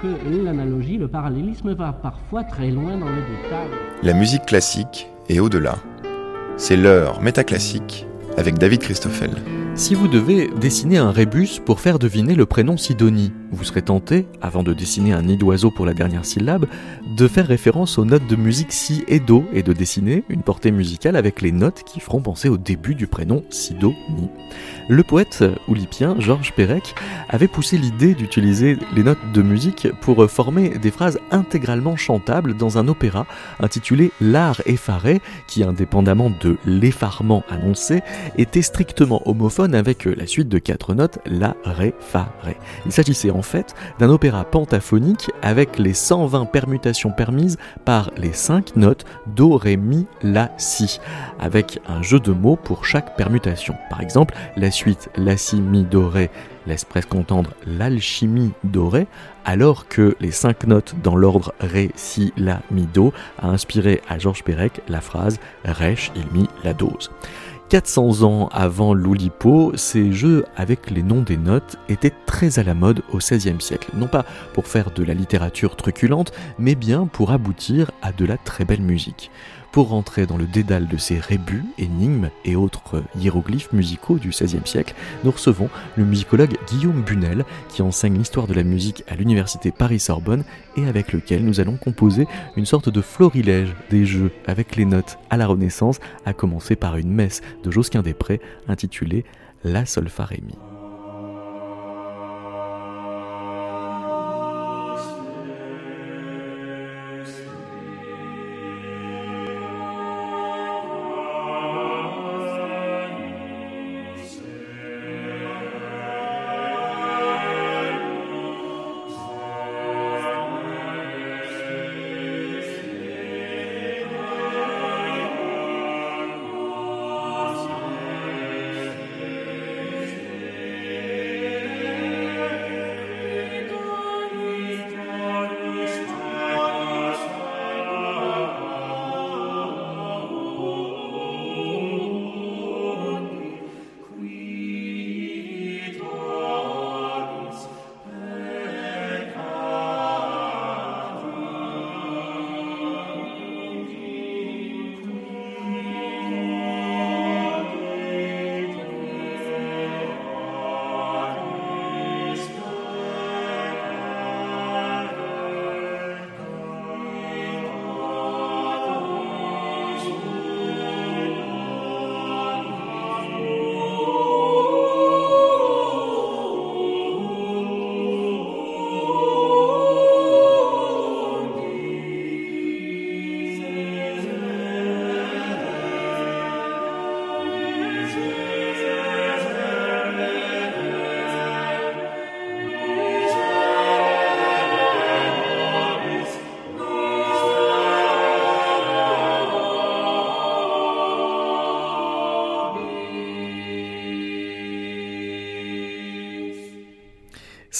que l'analogie, le parallélisme va parfois très loin dans le détail. La musique classique est au-delà. C'est l'heure métaclassique avec David Christoffel. Si vous devez dessiner un rébus pour faire deviner le prénom Sidonie, vous serez tenté, avant de dessiner un nid d'oiseau pour la dernière syllabe, de faire référence aux notes de musique si et do et de dessiner une portée musicale avec les notes qui feront penser au début du prénom Sidonie. Le poète oulipien Georges Perec avait poussé l'idée d'utiliser les notes de musique pour former des phrases intégralement chantables dans un opéra intitulé L'art effaré, qui indépendamment de l'effarement annoncé, était strictement homophone avec la suite de quatre notes La, Ré, Fa, Ré. Il s'agissait d'un opéra pentaphonique avec les 120 permutations permises par les cinq notes Do, Ré, Mi, La, Si, avec un jeu de mots pour chaque permutation. Par exemple, la suite La, Si, Mi, Do, Ré laisse presque entendre l'alchimie dorée, alors que les cinq notes dans l'ordre Ré, Si, La, Mi, Do a inspiré à Georges Perec la phrase Rech, il mit la dose. 400 ans avant l'Oulipo, ces jeux avec les noms des notes étaient très à la mode au XVIe siècle. Non pas pour faire de la littérature truculente, mais bien pour aboutir à de la très belle musique. Pour rentrer dans le dédale de ces rébus, énigmes et autres hiéroglyphes musicaux du XVIe siècle, nous recevons le musicologue Guillaume Bunel, qui enseigne l'histoire de la musique à l'université Paris-Sorbonne et avec lequel nous allons composer une sorte de florilège des jeux avec les notes à la Renaissance, à commencer par une messe de Josquin des Prés intitulée La Solfa-Rémi.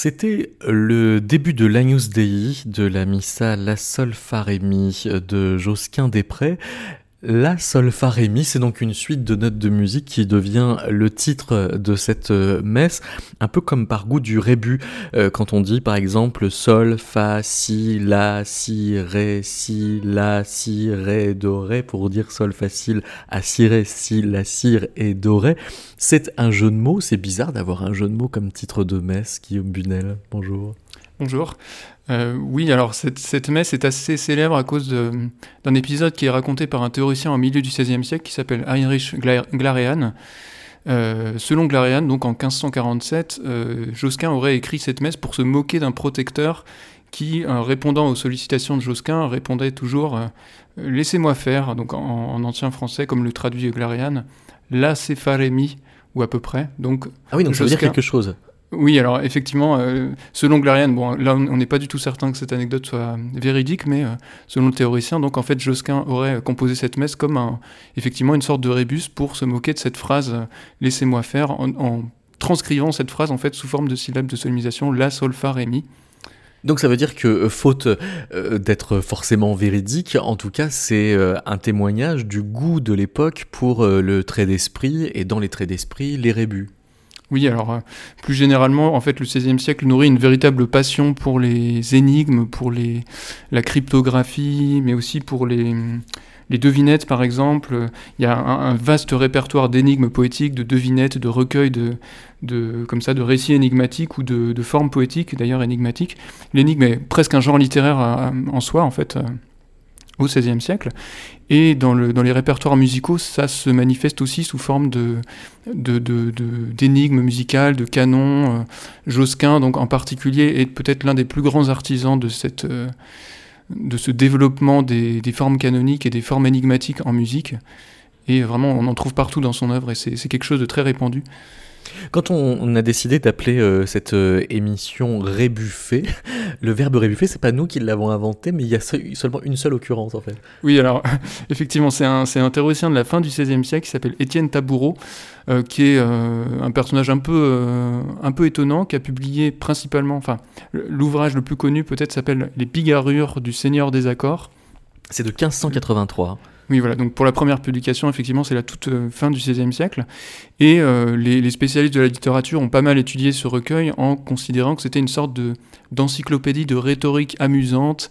C'était le début de l'Agnus Dei de la Missa La Sol Fa de Josquin Després. La Sol Fa c'est donc une suite de notes de musique qui devient le titre de cette messe, un peu comme par goût du rébut, euh, quand on dit par exemple Sol, Fa, Si, La, Si, Ré, Si, La, Si, Ré, Do, Ré, pour dire Sol facile à Si, Ré, Si, La, Si, et Do, Ré. C'est un jeu de mots, c'est bizarre d'avoir un jeu de mots comme titre de messe, Guillaume Bunel, bonjour. Bonjour. Euh, oui, alors cette, messe est assez célèbre à cause d'un épisode qui est raconté par un théoricien au milieu du XVIe siècle qui s'appelle Heinrich Glarean. Euh, selon Glarean, donc en 1547, euh, Josquin aurait écrit cette messe pour se moquer d'un protecteur qui, répondant aux sollicitations de Josquin, répondait toujours Laissez-moi faire, donc en, ancien français, comme le traduit Glarean, La mi ou à peu près. Donc, ah oui, donc ça veut dire quelque chose. Oui, alors effectivement, euh, selon Glarian, bon, là on n'est pas du tout certain que cette anecdote soit véridique, mais euh, selon le théoricien, donc en fait Josquin aurait composé cette messe comme un, effectivement une sorte de rébus pour se moquer de cette phrase euh, laissez-moi faire en, transcrivant cette phrase en fait sous forme de syllabes de solisation la sol fa ré mi. Donc ça veut dire que faute d'être forcément véridique, en tout cas c'est un témoignage du goût de l'époque pour le trait d'esprit et dans les traits d'esprit les rébus. Oui, alors plus généralement, en fait, le XVIe siècle nourrit une véritable passion pour les énigmes, pour les, la cryptographie, mais aussi pour les, les devinettes, par exemple. Il y a un, vaste répertoire d'énigmes poétiques, de devinettes, de recueils de, de, comme ça, de récits énigmatiques ou de, de formes poétiques, d'ailleurs énigmatiques. L'énigme est presque un genre littéraire en soi, en fait au XVIe siècle. Et dans, le, dans, les répertoires musicaux, ça se manifeste aussi sous forme de, d'énigmes musicales, de canons. Euh, Josquin, donc en particulier, est peut-être l'un des plus grands artisans de, cette, euh, de ce développement des, des, formes canoniques et des formes énigmatiques en musique. Et vraiment, on en trouve partout dans son œuvre et c'est quelque chose de très répandu. Quand on, a décidé d'appeler euh, cette euh, émission Rébuffé, le verbe rébuffé, c'est pas nous qui l'avons inventé, mais il y a seulement une seule occurrence en fait. Oui, alors effectivement, c'est un, un, théoricien de la fin du XVIe siècle qui s'appelle Étienne Taboureau, euh, qui est un personnage un peu, un peu étonnant, qui a publié principalement, enfin, l'ouvrage le plus connu peut-être s'appelle Les Bigarrures du Seigneur des Accords. C'est de 1583. Oui, voilà. Donc pour la première publication, effectivement, c'est la toute euh, fin du XVIe siècle. Et euh, les, spécialistes de la littérature ont pas mal étudié ce recueil en considérant que c'était une sorte de d'encyclopédie de rhétorique amusante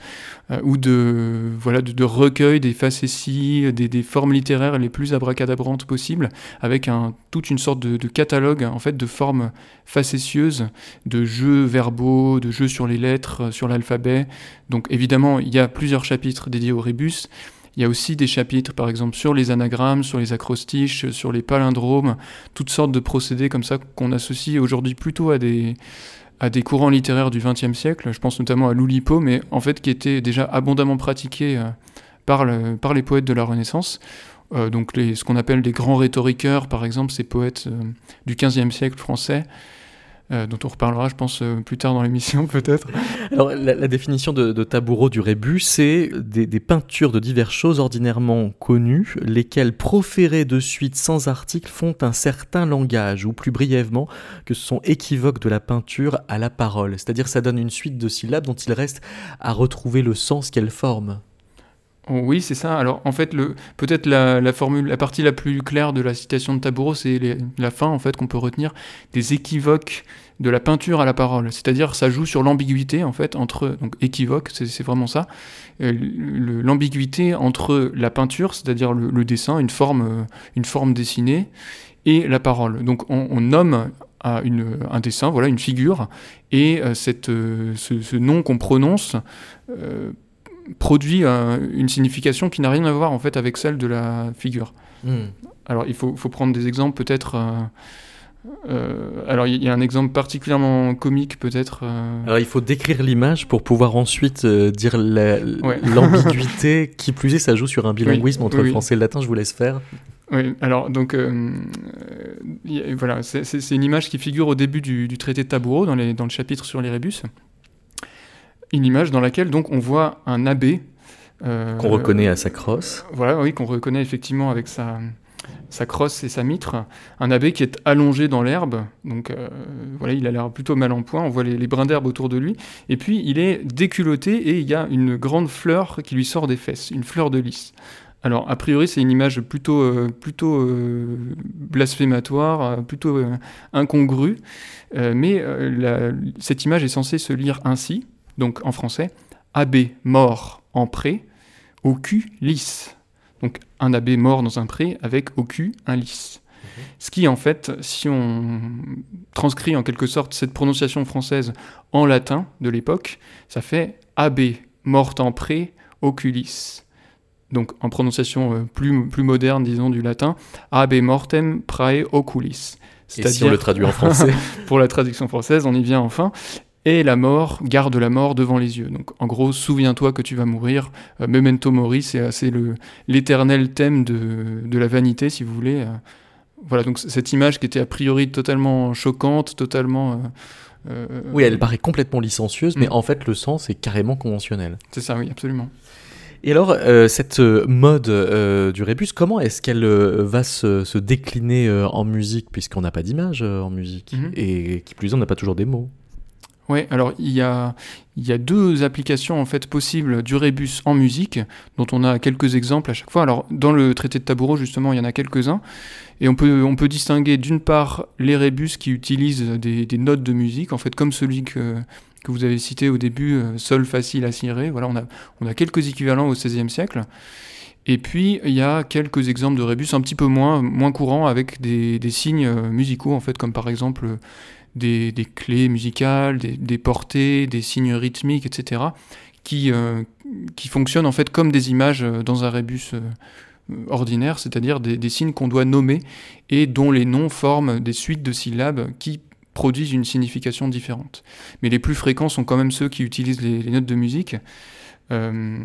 euh, ou de voilà de, des facéties, des, formes littéraires les plus abracadabrantes possibles, avec un, toute une sorte de, catalogue en fait de formes facétieuses, de jeux verbaux, de jeux sur les lettres, sur l'alphabet. Donc évidemment, il y a plusieurs chapitres dédiés au rébus. Il y a aussi des chapitres, par exemple, sur les anagrammes, sur les acrostiches, sur les palindromes, toutes sortes de procédés comme ça qu'on associe aujourd'hui plutôt à des, à des courants littéraires du XXe siècle. Je pense notamment à l'Oulipo, mais en fait qui étaient déjà abondamment pratiqués euh, par, le, par les poètes de la Renaissance. Euh, donc les, ce qu'on appelle des grands rhétoriqueurs, par exemple, ces poètes euh, du XVe siècle français, euh, dont on reparlera, je pense, euh, plus tard dans l'émission, peut-être. Alors, la, définition de, de, Taboureau du rébus, c'est des, peintures de diverses choses ordinairement connues, lesquelles, proférées de suite sans article, font un certain langage, ou plus brièvement, que ce sont équivoques de la peinture à la parole. C'est-à-dire, ça donne une suite de syllabes dont il reste à retrouver le sens qu'elles forment. Oui, c'est ça. Alors, en fait, peut-être la, formule, la partie la plus claire de la citation de Taboureau, c'est la fin, en fait, qu'on peut retenir des équivoques de la peinture à la parole. C'est-à-dire, ça joue sur l'ambiguïté, en fait, entre équivoque, c'est vraiment ça, euh, l'ambiguïté entre la peinture, c'est-à-dire le, dessin, une forme, euh, une forme dessinée, et la parole. Donc, on, nomme un dessin, voilà, une figure, et euh, ce, nom qu'on prononce produit une signification qui n'a rien à voir en fait avec celle de la figure. Hmm. Alors il faut, faut, prendre des exemples peut-être. Euh, euh, alors il y, a un exemple particulièrement comique peut-être. Euh. Alors il faut décrire l'image pour pouvoir ensuite dire l'ambiguïté. qui plus est, ça joue sur un bilinguisme entre le français et le latin. Je vous laisse faire. Oui, alors donc voilà, c'est une image qui figure au début du, du traité de Taboureau dans, les, dans, le chapitre sur les rébus une image dans laquelle donc on voit un abbé. Euh, qu'on reconnaît à sa crosse. Voilà, oui, qu'on reconnaît effectivement avec sa, sa crosse et sa mitre. Un abbé qui est allongé dans l'herbe, donc euh, voilà, il a l'air plutôt mal en point, on voit les, brins d'herbe autour de lui, et puis il est déculotté et il y a une grande fleur qui lui sort des fesses, une fleur de lys. Alors, a priori, c'est une image plutôt, euh, plutôt blasphématoire, plutôt incongrue, mais cette image est censée se lire ainsi donc en français, abbé mort en pré, au cul lisse. Donc un abbé mort dans un pré avec au cul un lys. Mhm. Ce qui, en fait, si on transcrit en quelque sorte cette prononciation française en latin de l'époque, ça fait abbé mort en pré, oculis. Donc en prononciation euh, plus, plus moderne, disons, du latin, abbé mortem prae oculis. Et si on le traduit en français Pour la traduction française, on y vient enfin et la mort, garde la mort devant les yeux. Donc en gros, souviens-toi que tu vas mourir. Euh, memento mori, c'est l'éternel thème de, de, la vanité, si vous voulez. Euh, voilà, donc cette image qui était a priori totalement choquante, totalement... Euh, oui, elle paraît complètement licencieuse, mais mm. en fait le sens est carrément conventionnel. C'est ça, oui, absolument. Et alors, cette mode du rébus, comment est-ce qu'elle va se, se décliner en musique, puisqu'on n'a pas d'image en musique, mm-hmm. et qui plus est, on n'a pas toujours des mots? Oui, alors il y a, deux applications en fait possibles du rébus en musique, dont on a quelques exemples à chaque fois. Alors dans le traité de Taboureau, justement, il y en a quelques-uns. Et on peut, on peut distinguer d'une part les rébus qui utilisent des, des, notes de musique, en fait comme celui que, que vous avez cité au début, euh, Sol facile à cirer. Voilà, on a, on a quelques équivalents au XVIe siècle. Et puis, il y a quelques exemples de rébus un petit peu moins, moins courants avec des, des signes euh, musicaux, en fait, comme par exemple des, clés musicales, des, portées, des signes rythmiques, etc., qui, euh, qui fonctionnent en fait comme des images dans un rébus euh, ordinaire, c'est-à-dire des, des signes qu'on doit nommer et dont les noms forment des suites de syllabes qui produisent une signification différente. Mais les plus fréquents sont quand même ceux qui utilisent les, les notes de musique. Euh,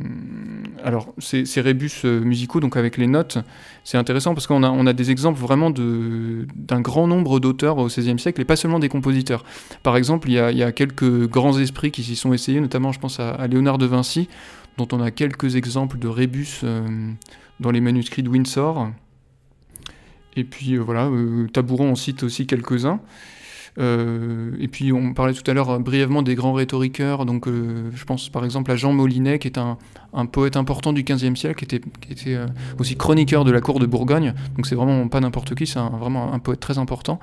alors, ces, rébus musicaux, donc avec les notes, c'est intéressant parce qu'on a, a des exemples vraiment d'un grand nombre d'auteurs au XVIe siècle et pas seulement des compositeurs. Par exemple, il y a, quelques grands esprits qui s'y sont essayés, notamment je pense à, Léonard de Vinci, dont on a quelques exemples de rébus euh, dans les manuscrits de Windsor. Et puis euh, voilà, euh, Tabouron, on cite aussi quelques-uns. Euh, et puis on parlait tout à l'heure euh, brièvement des grands rhétoriqueurs, donc euh, je pense par exemple à Jean Molinet, qui est un, un poète important du XVe siècle, qui était, qui était euh, aussi chroniqueur de la cour de Bourgogne, donc c'est vraiment pas n'importe qui, c'est vraiment un poète très important.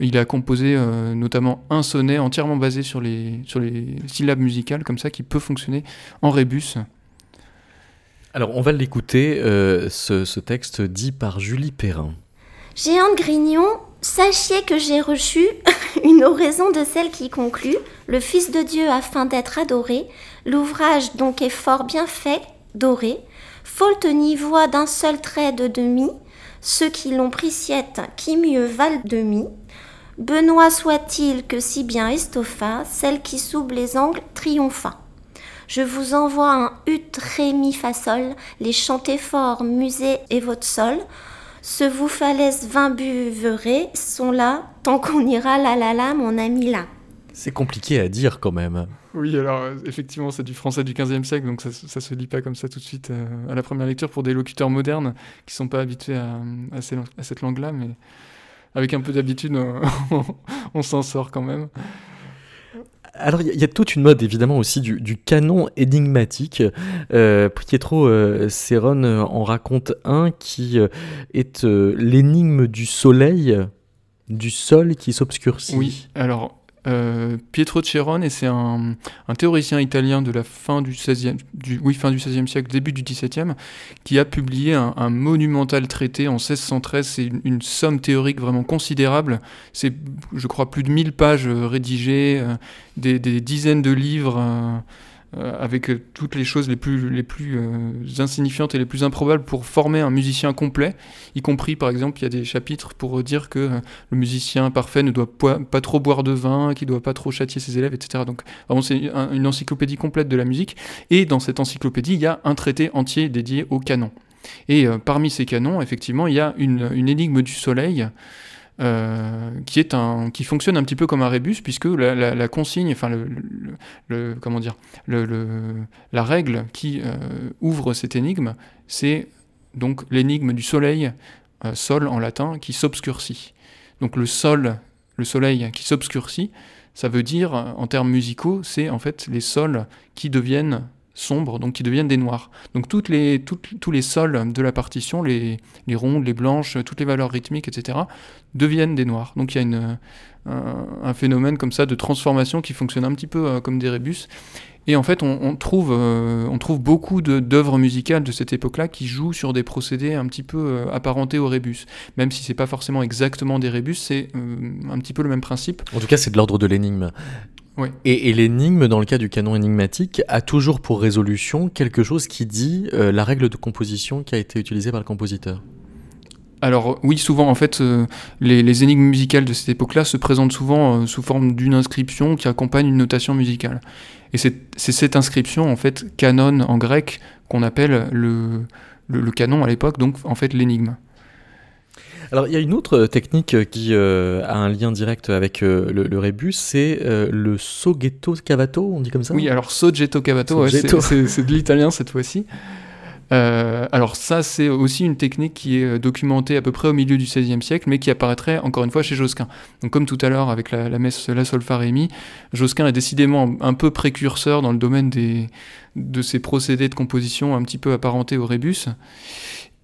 Il a composé euh, notamment un sonnet entièrement basé sur les, sur les syllabes musicales, comme ça, qui peut fonctionner en rébus. Alors on va l'écouter, euh, ce, ce texte dit par Julie Perrin. Géante Grignon, Sachez que j'ai reçu une oraison de celle qui conclut Le Fils de Dieu afin d'être adoré, l'ouvrage donc est fort bien fait, doré, faute n'y voit d'un seul trait de demi, ceux qui l'ont pris siette, qui mieux valent demi. Benoît soit-il que si bien estoffa, celle qui souble les angles triompha. Je vous envoie un ut ré mi fa sol, les chantez fort, musée et votre sol, ce vous falaise vingt buverez sont là, tant qu'on ira là là là, mon ami là. C'est compliqué à dire quand même. Oui, alors effectivement, c'est du français du 15e siècle, donc ça, ça se lit pas comme ça tout de suite euh, à la première lecture pour des locuteurs modernes qui sont pas habitués à, à, ces, à cette langue-là, mais avec un peu d'habitude, on, on s'en sort quand même. Alors il y, a toute une mode évidemment aussi du, du canon énigmatique. Euh, Pietro euh, Serron en raconte un qui euh, est euh, l'énigme du soleil, du sol qui s'obscurcit. Oui, alors euh, Pietro Cerone, et c'est un, théoricien italien de la fin du 16e, du, oui, fin du 16e siècle, début du 17e, qui a publié un, un monumental traité en 1613. C'est une, une, somme théorique vraiment considérable. C'est, je crois, plus de 1000 pages rédigées, euh, des, des, dizaines de livres. Euh, euh, avec toutes les choses les plus, les plus euh, insignifiantes et les plus improbables pour former un musicien complet, y compris par exemple il y a des chapitres pour dire que euh, le musicien parfait ne doit pas trop boire de vin, qu'il ne doit pas trop châtier ses élèves, etc. Donc vraiment c'est un, une encyclopédie complète de la musique, et dans cette encyclopédie il y a un traité entier dédié au canon. Et euh, parmi ces canons, effectivement, il y a une énigme du soleil, euh, qui est un qui fonctionne un petit peu comme un rébus puisque la, la, la consigne enfin le, le, comment dire le, la règle qui euh, ouvre cette énigme c'est donc l'énigme du soleil euh, sol en latin qui s'obscurcit. Donc le sol le soleil qui s'obscurcit ça veut dire en termes musicaux c'est en fait les sols qui deviennent sombres, donc qui deviennent des noirs. Donc toutes les, tous les sols de la partition, les, les, rondes, les blanches, toutes les valeurs rythmiques, etc., deviennent des noirs. Donc il y a une, un, un, phénomène comme ça de transformation qui fonctionne un petit peu euh, comme des rébus. Et en fait, on, on trouve, euh, on trouve beaucoup d'œuvres musicales de cette époque-là qui jouent sur des procédés un petit peu euh, apparentés au rébus. Même si c'est pas forcément exactement des rébus, c'est un petit peu le même principe. En tout cas, c'est de l'ordre de l'énigme. Oui. Et, et l'énigme, dans le cas du canon énigmatique, a toujours pour résolution quelque chose qui dit euh, la règle de composition qui a été utilisée par le compositeur. Alors oui, souvent en fait, euh, les, les, énigmes musicales de cette époque-là se présentent souvent euh, sous forme d'une inscription qui accompagne une notation musicale. Et c'est cette inscription, en fait, canon en grec, qu'on appelle le, le, le, canon à l'époque, donc en fait l'énigme. Alors il y a une autre technique qui euh, a un lien direct avec euh, le, le, rébus, c'est euh, le soggetto cavato, on dit comme ça? Oui, alors soggetto cavato, ouais, c'est de l'italien cette fois-ci. Euh, alors ça, c'est aussi une technique qui est documentée à peu près au milieu du XVIe siècle, mais qui apparaîtrait encore une fois chez Josquin. Donc comme tout à l'heure avec la, messe La Solfa Josquin est décidément un peu précurseur dans le domaine des, de ces procédés de composition un petit peu apparentés au rébus.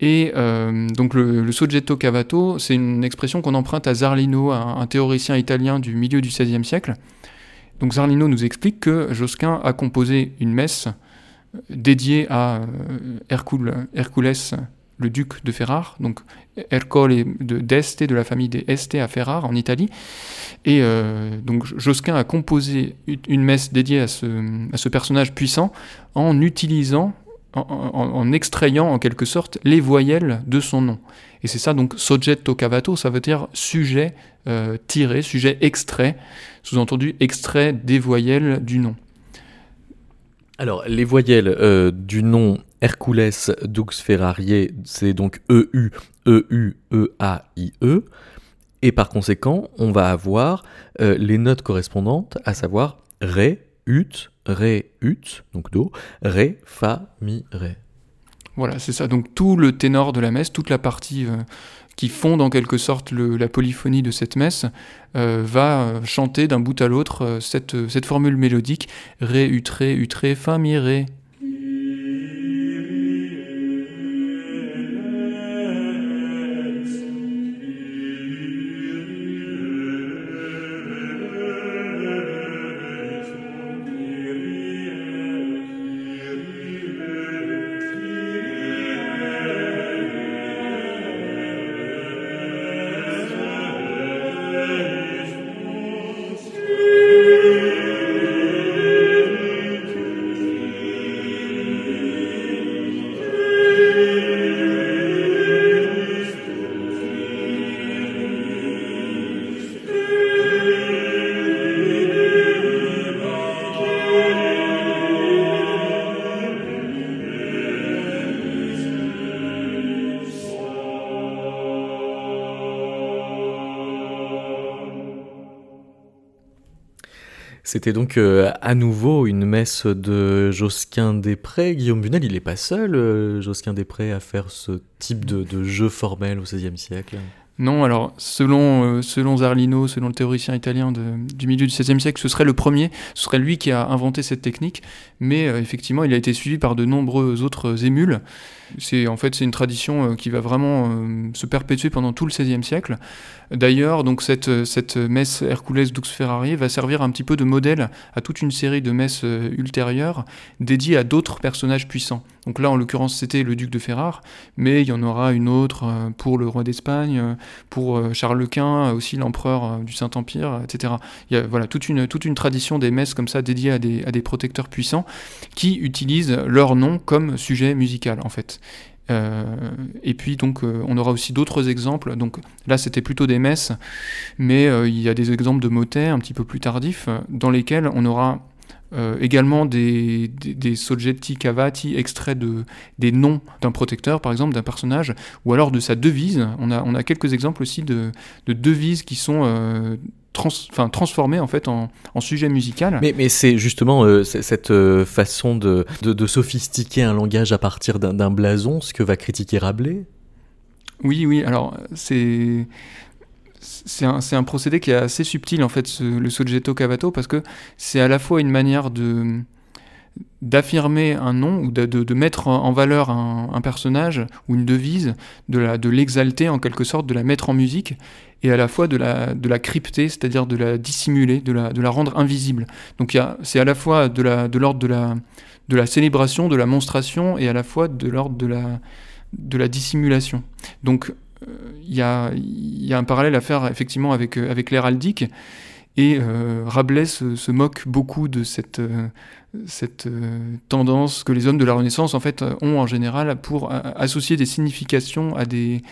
Et euh, donc le, soggetto cavato, c'est une expression qu'on emprunte à Zarlino, un, théoricien italien du milieu du XVIe siècle. Donc Zarlino nous explique que Josquin a composé une messe dédiée à euh, Hercule, Hercules, le duc de Ferrare, donc Ercole de d'Este, de la famille des Este à Ferrare en Italie. Et euh, donc Josquin a composé une messe dédiée à ce personnage puissant en utilisant en, extrayant en quelque sorte les voyelles de son nom. Et c'est ça donc soggetto cavato, ça veut dire sujet euh, tiré, sujet extrait, sous-entendu extrait des voyelles du nom. Alors les voyelles euh, du nom Hercules Dux Ferrarier, c'est donc EU, EU, E, A, I, E. Et par conséquent, on va avoir euh, les notes correspondantes, à savoir Ré, Ut, Ré, Ut, donc Do, Ré, Fa, Mi, Ré. Voilà, c'est ça. Donc tout le ténor de la messe, toute la partie euh, qui fonde en quelque sorte la polyphonie de cette messe, euh, va euh, chanter d'un bout à l'autre cette, cette formule mélodique Ré, Ut, Ré, Ut, Ré, Fa, Mi, Ré. C'était donc euh, à nouveau une messe de Josquin Després. Guillaume Bunel, il n'est pas seul, euh, Josquin Després, à faire ce type de, de jeu formel au XVIe siècle. Non, alors selon, euh, selon Zarlino, selon le théoricien italien du milieu du XVIe siècle, ce serait le premier, ce serait lui qui a inventé cette technique, mais euh, effectivement il a été suivi par de nombreux autres émules. C'est en fait c'est une tradition euh, qui va vraiment se perpétuer pendant tout le XVIe siècle. D'ailleurs, donc cette, cette messe Hercules Dux Ferrari va servir un petit peu de modèle à toute une série de messes ultérieures dédiées à d'autres personnages puissants. Donc là, en l'occurrence, c'était le duc de Ferrare, mais il y en aura une autre pour le roi d'Espagne, pour euh, Charles Quint, aussi l'empereur euh, du Saint-Empire, etc. Il y a voilà, toute, une, toute une tradition des messes comme ça dédiées à des, protecteurs puissants qui utilisent leur nom comme sujet musical en fait. Euh, et puis donc on aura aussi d'autres exemples. Donc là c'était plutôt des messes, mais il y a des exemples de motets un petit peu plus tardifs dans lesquels on aura euh, également des, des, soggetti cavati extraits de, des noms d'un protecteur, par exemple, d'un personnage, ou alors de sa devise. On a, on a quelques exemples aussi de, de devises qui sont euh, enfin, transformées en fait en, en sujet musical. Mais, mais c'est justement euh, cette façon de, de, de, sophistiquer un langage à partir d'un blason, ce que va critiquer Rabelais? Oui, oui, alors c'est c'est un, procédé qui est assez subtil en fait, le soggetto cavato, parce que c'est à la fois une manière de d'affirmer un nom ou de, mettre en valeur un, personnage ou une devise, de l'exalter en quelque sorte, de la mettre en musique, et à la fois de la, de la crypter, c'est-à-dire de la dissimuler, de la, de la rendre invisible. Donc c'est à la fois de l'ordre de la, de la célébration, de la monstration, et à la fois de l'ordre de la, de la dissimulation. Donc il y a, un parallèle à faire effectivement avec, euh, avec l'héraldique. Et euh, Rabelais se, moque beaucoup de cette, euh, tendance que les hommes de la Renaissance en fait ont en général pour associer des significations à des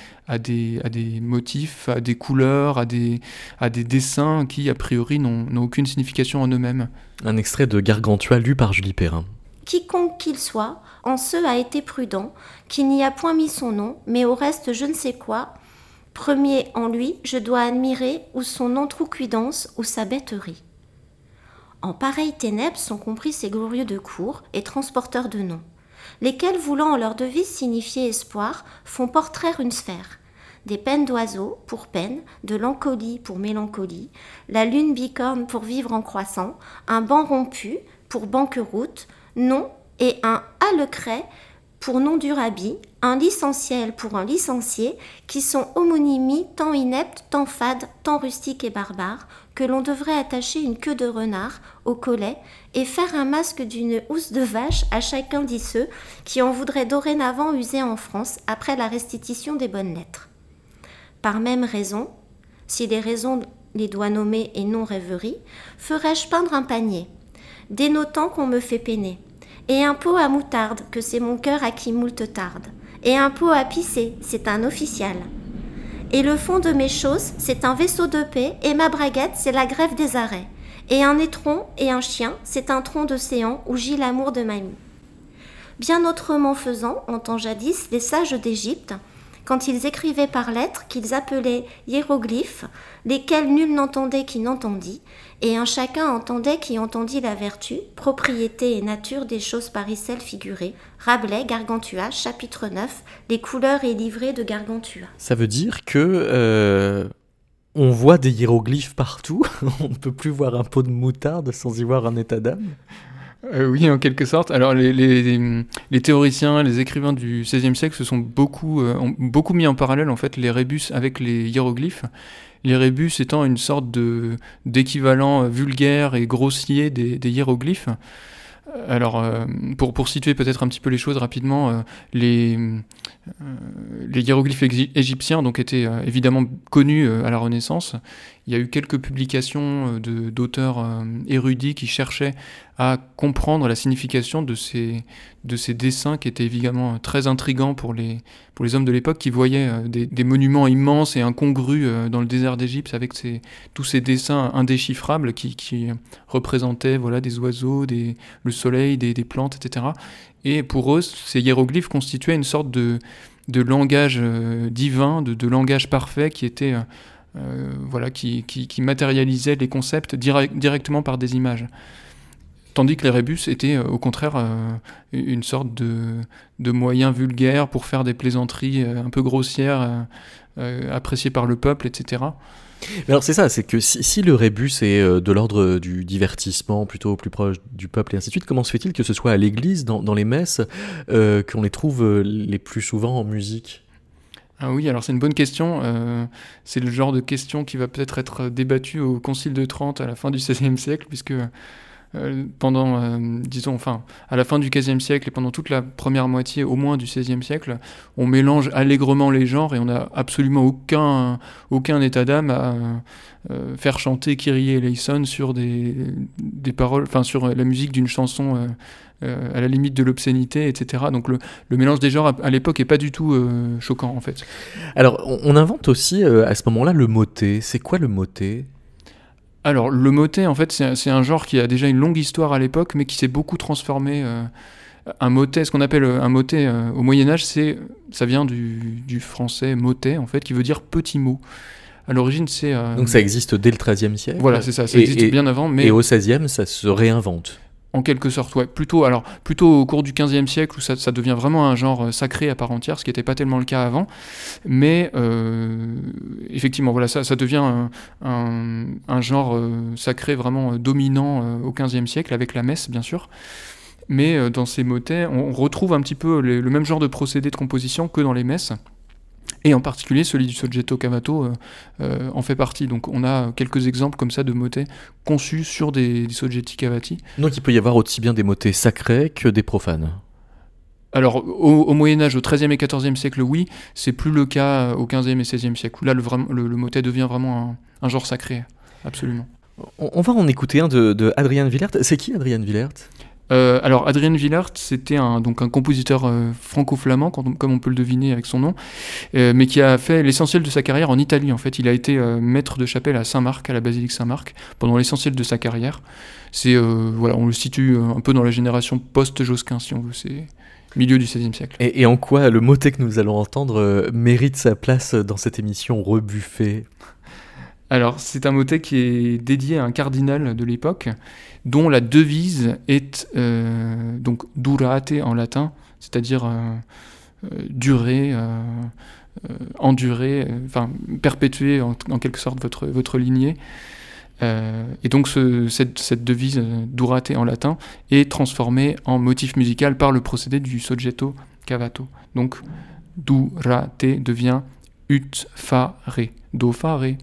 motifs, à des couleurs, à des, à des dessins qui a priori n'ont aucune signification en eux-mêmes. Un extrait de Gargantua lu par Julie Perrin. Quiconque qu'il soit, en ce a été prudent, qui n'y a point mis son nom, mais au reste je ne sais quoi. Premier en lui, je dois admirer ou son outrecuidance ou sa bêterie. En pareilles ténèbres sont compris ces glorieux de cour et transporteurs de noms. lesquels, voulant en leur devise signifier espoir, font portraire une sphère. Des peines d'oiseaux pour peine, de l'encolie pour mélancolie, la lune bicorne pour vivre en croissant, un banc rompu pour banqueroute, non, et un halecret pour nom du rabbi, un licenciel pour un licencié, qui sont homonymies tant ineptes, tant fades, tant rustiques et barbares, que l'on devrait attacher une queue de renard au collet et faire un masque d'une housse de vache à chacun d'iceux qui en voudraient dorénavant user en France après la restitution des bonnes lettres. Par même raison, si les raisons les doit nommer et non rêverie, ferais-je peindre un panier, dénotant qu'on me fait peiner, et un pot à moutarde, que c'est mon cœur à qui moult tarde, et un pot à pisser, c'est un official. Et le fond de mes choses, c'est un vaisseau de paix, et ma braguette, c'est la grève des arrêts. Et un étron et un chien, c'est un tronc d'océan où gît l'amour de mamie. Bien autrement faisant, en temps jadis, les sages d'Égypte, quand ils écrivaient par lettres qu'ils appelaient hiéroglyphes, lesquels nul n'entendait qui n'entendit, et un chacun entendait qui entendit la vertu, propriété et nature des choses paricelles figurées. Rabelais, Gargantua, chapitre 9, les couleurs et livrées de Gargantua. Ça veut dire que euh, on voit des hiéroglyphes partout, on ne peut plus voir un pot de moutarde sans y voir un état d'âme? Euh, oui, en quelque sorte. Alors, les, théoriciens, les écrivains du XVIe siècle se sont beaucoup, euh, beaucoup mis en parallèle en fait les rébus avec les hiéroglyphes. Les rébus étant une sorte d'équivalent vulgaire et grossier des, hiéroglyphes. Alors, euh, pour, situer peut-être un petit peu les choses rapidement, euh, les, euh, les hiéroglyphes égyptiens donc, étaient évidemment connus à la Renaissance. Il y a eu quelques publications d'auteurs érudits qui cherchaient à comprendre la signification de ces, de ces dessins qui étaient évidemment très intrigants pour les, pour les hommes de l'époque qui voyaient des, des, monuments immenses et incongrus dans le désert d'Égypte avec ces, tous ces dessins indéchiffrables qui, représentaient voilà, des oiseaux, des, le soleil, des, plantes, etc. Et pour eux, ces hiéroglyphes constituaient une sorte de, de langage euh, divin, de, de, langage parfait qui était... Euh, euh, voilà, qui, qui, qui, matérialisait les concepts direct, directement par des images. Tandis que les rébus étaient au contraire une sorte de, de moyen vulgaire pour faire des plaisanteries un peu grossières, appréciées par le peuple, etc alors c'est ça, c'est que si, le rébus est euh, de l'ordre du divertissement, plutôt plus proche du peuple et ainsi de suite, comment se fait-il que ce soit à l'église, dans, les messes, euh, qu'on les trouve euh, les plus souvent en musique? Ah oui, alors c'est une bonne question. c'est le genre de question qui va peut-être être débattue au Concile de Trente à la fin du XVIe siècle, puisque euh, pendant, euh, disons, enfin, à la fin du XVe siècle et pendant toute la première moitié, au moins du XVIe siècle, on mélange allègrement les genres et on n'a absolument aucun, aucun état d'âme à euh, faire chanter Kyrie eleison sur des, des paroles, enfin, sur la musique d'une chanson à la limite de l'obscénité, etc. Donc le, le, mélange des genres à, l'époque est pas du tout choquant en fait. Alors on, invente aussi à ce moment-là le motet. C'est quoi le motet alors, le motet, en fait, c'est un genre qui a déjà une longue histoire à l'époque, mais qui s'est beaucoup transformé. Euh, un motet, ce qu'on appelle euh, un motet euh, au Moyen Âge, c'est, ça vient du, du, français motet, en fait, qui veut dire petit mot. À l'origine, c'est... Donc ça existe dès le XIIIe siècle Voilà, c'est ça, ça existe bien avant, mais... Et au XVIe, ça se réinvente en quelque sorte, ouais. Plutôt, alors, plutôt au cours du XVe siècle où ça, devient vraiment un genre euh, sacré à part entière, ce qui n'était pas tellement le cas avant. Mais euh, effectivement, voilà, ça, devient un, un, genre euh, sacré vraiment dominant au XVe siècle, avec la messe, bien sûr. Mais dans ces motets, on retrouve un petit peu le même genre de procédé de composition que dans les messes. Et en particulier, celui du soggetto cavato euh, euh, en fait partie. Donc on a quelques exemples comme ça de motets conçus sur des, des soggetti cavati. Donc il peut y avoir aussi bien des motets sacrés que des profanes alors, au, Moyen-Âge, au XIIIe et XIVe siècle, oui, c'est plus le cas au XVe et XVIe siècle. Là, le, le, motet devient vraiment un, genre sacré, absolument. On, va en écouter un de, de Adrien Villert. C'est qui Adrien Villert? Euh, alors, Adrien Villert, c'était un, un compositeur euh, franco-flamand, comme on peut le deviner avec son nom, euh, mais qui a fait l'essentiel de sa carrière en Italie. En fait, il a été maître de chapelle à Saint-Marc, à la basilique Saint-Marc, pendant l'essentiel de sa carrière. C'est voilà, on le situe un peu dans la génération post-Josquin, si on veut. C'est milieu du XVIe siècle. Et, et, en quoi le motet que nous allons entendre mérite sa place dans cette émission rebuffée alors, c'est un motet qui est dédié à un cardinal de l'époque, dont la devise est euh, donc durate en latin, c'est-à-dire durer, endurer, enfin perpétuer en, quelque sorte votre, votre lignée. et donc cette, cette, devise durate en latin est transformée en motif musical par le procédé du soggetto cavato. Donc durate devient ut fa ré, do fa ré.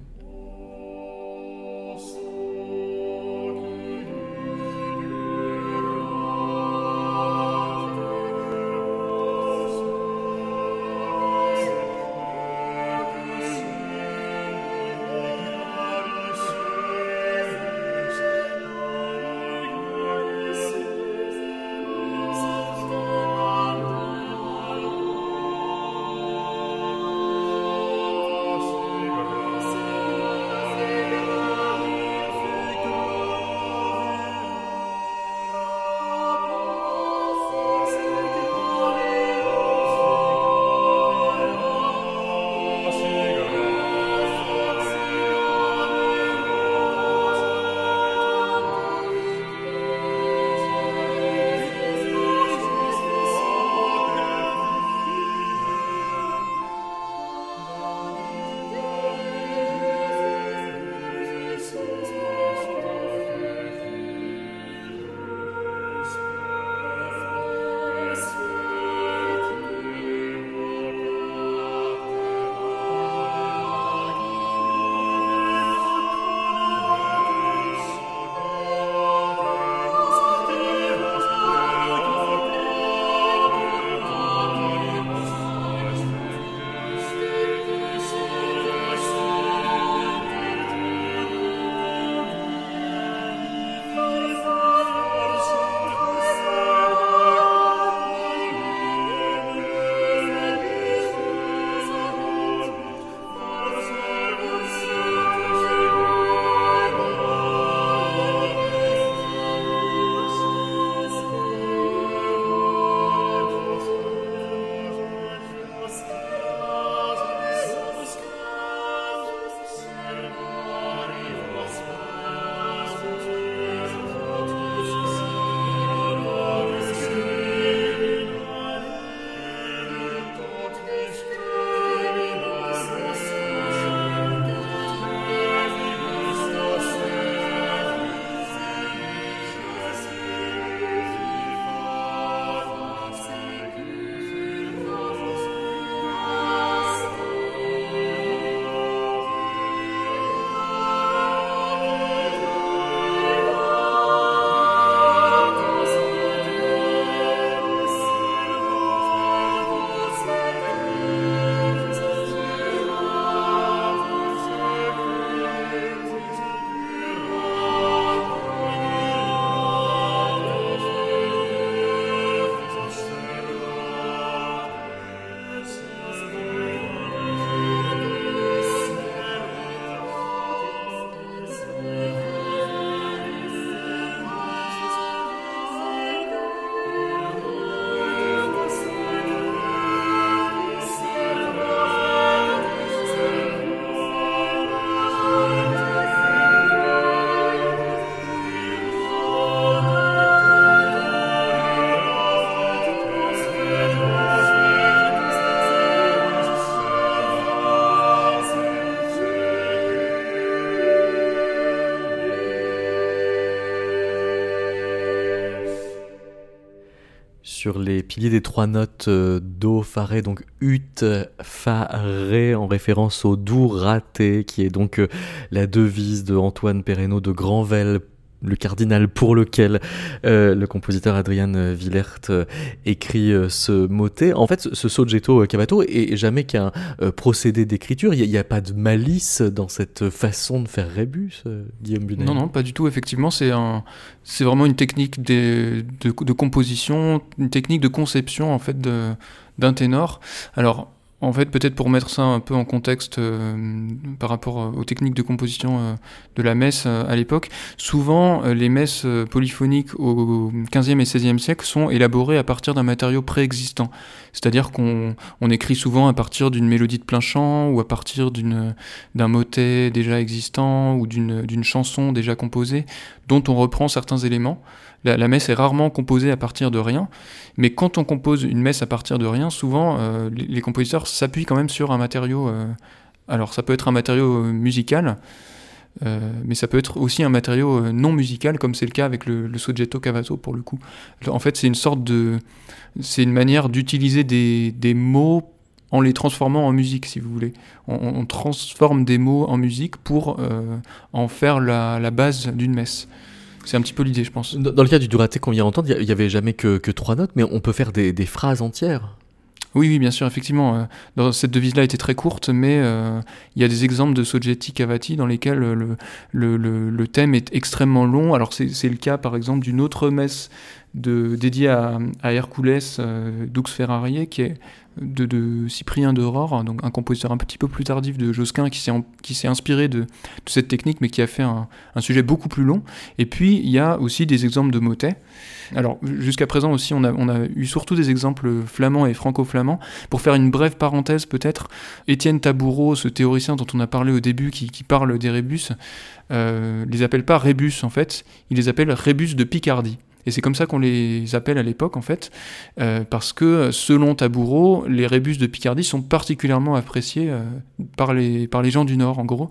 Sur les piliers des trois notes euh, Do, Fa, Ré, donc Ut, Fa, Ré, en référence au Do raté, qui est donc euh, la devise de Antoine Perreno de Granvelle le cardinal pour lequel euh, le compositeur Adrian Villert euh, écrit euh, ce motet. En fait, ce soggetto cavato est jamais qu'un procédé d'écriture. Il n'y a, pas de malice dans cette façon de faire rébus, Guillaume Bunet. Non, non, pas du tout. Effectivement, c'est vraiment une technique de, de, composition, une technique de conception en fait d'un ténor. Alors en fait, peut-être pour mettre ça un peu en contexte euh, par rapport euh, aux techniques de composition euh, de la messe à l'époque, souvent les messes polyphoniques au XVe et XVIe siècle sont élaborées à partir d'un matériau préexistant. C'est-à-dire qu'on on écrit souvent à partir d'une mélodie de plein chant ou à partir d'un motet déjà existant ou d'une chanson déjà composée dont on reprend certains éléments. La, messe est rarement composée à partir de rien, mais quand on compose une messe à partir de rien, souvent les, compositeurs s'appuient quand même sur un matériau. alors ça peut être un matériau musical, mais ça peut être aussi un matériau non musical, comme c'est le cas avec le, le soggetto cavato pour le coup. En fait, c'est une sorte de, c'est une manière d'utiliser des, des mots en les transformant en musique, si vous voulez. On, transforme des mots en musique pour euh, en faire la, base d'une messe. C'est un petit peu l'idée, je pense. Dans, le cas du Duraté qu'on vient d'entendre, il n'y avait jamais que, trois notes, mais on peut faire des, phrases entières. Oui, oui, bien sûr, effectivement. Euh, cette devise-là était très courte, mais euh, il y a des exemples de soggetti cavati dans lesquels le, le, thème est extrêmement long. Alors c'est le cas, par exemple, d'une autre messe de, dédiée à, Hercules Dux Ferrarier, qui est de, Cyprien d'Aurore, donc un compositeur un petit peu plus tardif de Josquin qui s'est inspiré de, cette technique mais qui a fait un, sujet beaucoup plus long. Et puis il y a aussi des exemples de motets. Alors jusqu'à présent aussi on a, on a eu surtout des exemples flamands et franco-flamands. Pour faire une brève parenthèse peut-être, Étienne Taboureau, ce théoricien dont on a parlé au début qui, parle des rébus, euh, les appelle pas rébus en fait, il les appelle rébus de Picardie. Et c'est comme ça qu'on les appelle à l'époque, en fait, euh, parce que selon Taboureau, les rébus de Picardie sont particulièrement appréciés euh, par, les, par les gens du Nord, en gros